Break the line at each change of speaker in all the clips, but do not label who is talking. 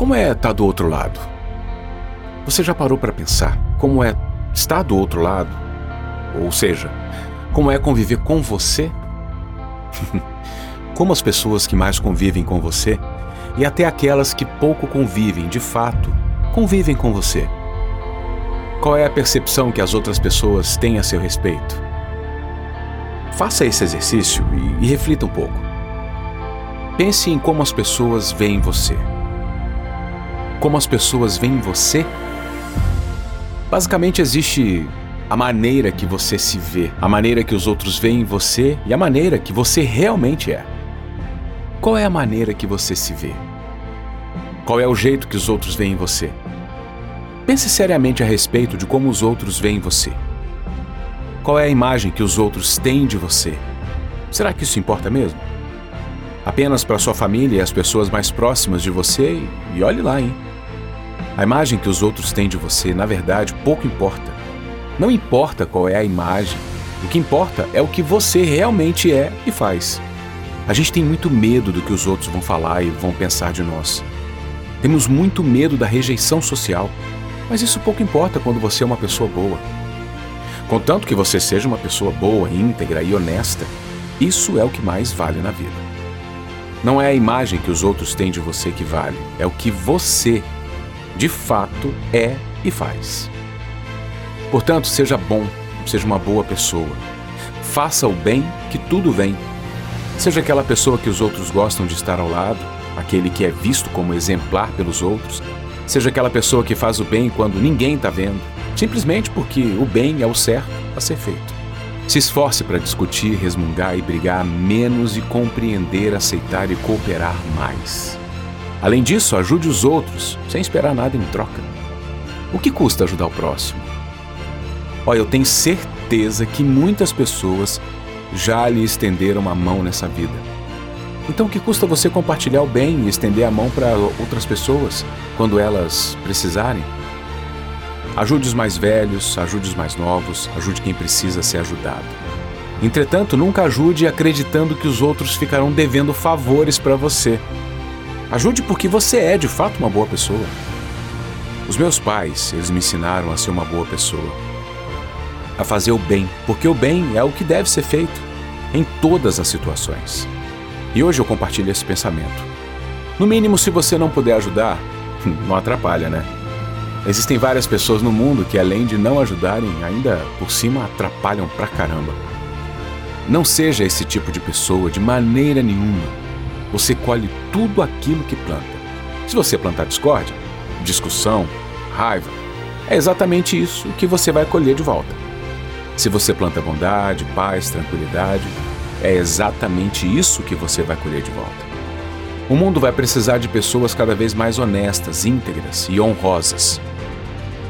Como é estar do outro lado? Você já parou para pensar como é estar do outro lado? Ou seja, como é conviver com você? como as pessoas que mais convivem com você e até aquelas que pouco convivem, de fato, convivem com você. Qual é a percepção que as outras pessoas têm a seu respeito? Faça esse exercício e, e reflita um pouco. Pense em como as pessoas veem você. Como as pessoas veem você? Basicamente existe a maneira que você se vê, a maneira que os outros veem você e a maneira que você realmente é. Qual é a maneira que você se vê? Qual é o jeito que os outros veem você? Pense seriamente a respeito de como os outros veem você. Qual é a imagem que os outros têm de você? Será que isso importa mesmo? Apenas para sua família e as pessoas mais próximas de você? E olhe lá, hein? A imagem que os outros têm de você, na verdade, pouco importa. Não importa qual é a imagem, o que importa é o que você realmente é e faz. A gente tem muito medo do que os outros vão falar e vão pensar de nós. Temos muito medo da rejeição social, mas isso pouco importa quando você é uma pessoa boa. Contanto que você seja uma pessoa boa, íntegra e honesta, isso é o que mais vale na vida. Não é a imagem que os outros têm de você que vale, é o que você, de fato, é e faz. Portanto, seja bom, seja uma boa pessoa. Faça o bem que tudo vem Seja aquela pessoa que os outros gostam de estar ao lado, aquele que é visto como exemplar pelos outros, seja aquela pessoa que faz o bem quando ninguém está vendo, simplesmente porque o bem é o certo a ser feito. Se esforce para discutir, resmungar e brigar menos e compreender, aceitar e cooperar mais. Além disso, ajude os outros sem esperar nada em troca. O que custa ajudar o próximo? Olha, eu tenho certeza que muitas pessoas já lhe estenderam a mão nessa vida. Então, o que custa você compartilhar o bem e estender a mão para outras pessoas quando elas precisarem? Ajude os mais velhos, ajude os mais novos, ajude quem precisa ser ajudado. Entretanto, nunca ajude acreditando que os outros ficarão devendo favores para você. Ajude porque você é de fato uma boa pessoa. Os meus pais, eles me ensinaram a ser uma boa pessoa a fazer o bem, porque o bem é o que deve ser feito em todas as situações. E hoje eu compartilho esse pensamento. No mínimo, se você não puder ajudar, não atrapalha, né? Existem várias pessoas no mundo que, além de não ajudarem, ainda por cima atrapalham pra caramba. Não seja esse tipo de pessoa de maneira nenhuma. Você colhe tudo aquilo que planta. Se você plantar discórdia, discussão, raiva, é exatamente isso que você vai colher de volta. Se você planta bondade, paz, tranquilidade, é exatamente isso que você vai colher de volta. O mundo vai precisar de pessoas cada vez mais honestas, íntegras e honrosas.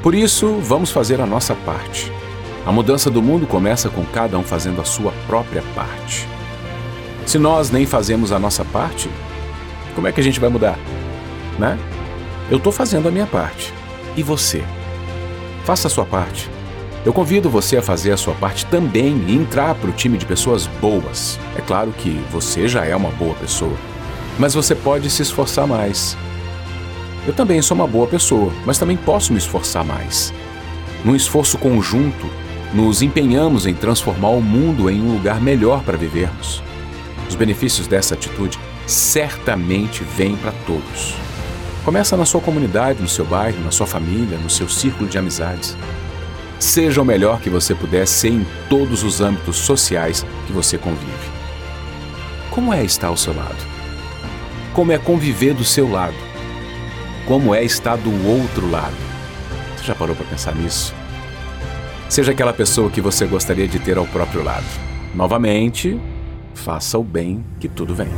Por isso, vamos fazer a nossa parte. A mudança do mundo começa com cada um fazendo a sua própria parte. Se nós nem fazemos a nossa parte, como é que a gente vai mudar? Né? Eu estou fazendo a minha parte. E você? Faça a sua parte. Eu convido você a fazer a sua parte também e entrar para o time de pessoas boas. É claro que você já é uma boa pessoa, mas você pode se esforçar mais. Eu também sou uma boa pessoa, mas também posso me esforçar mais. Num esforço conjunto, nos empenhamos em transformar o mundo em um lugar melhor para vivermos. Os benefícios dessa atitude certamente vêm para todos. Começa na sua comunidade, no seu bairro, na sua família, no seu círculo de amizades. Seja o melhor que você puder ser em todos os âmbitos sociais que você convive. Como é estar ao seu lado? Como é conviver do seu lado? Como é estar do outro lado? Você já parou para pensar nisso? Seja aquela pessoa que você gostaria de ter ao próprio lado. Novamente, faça o bem que tudo vem.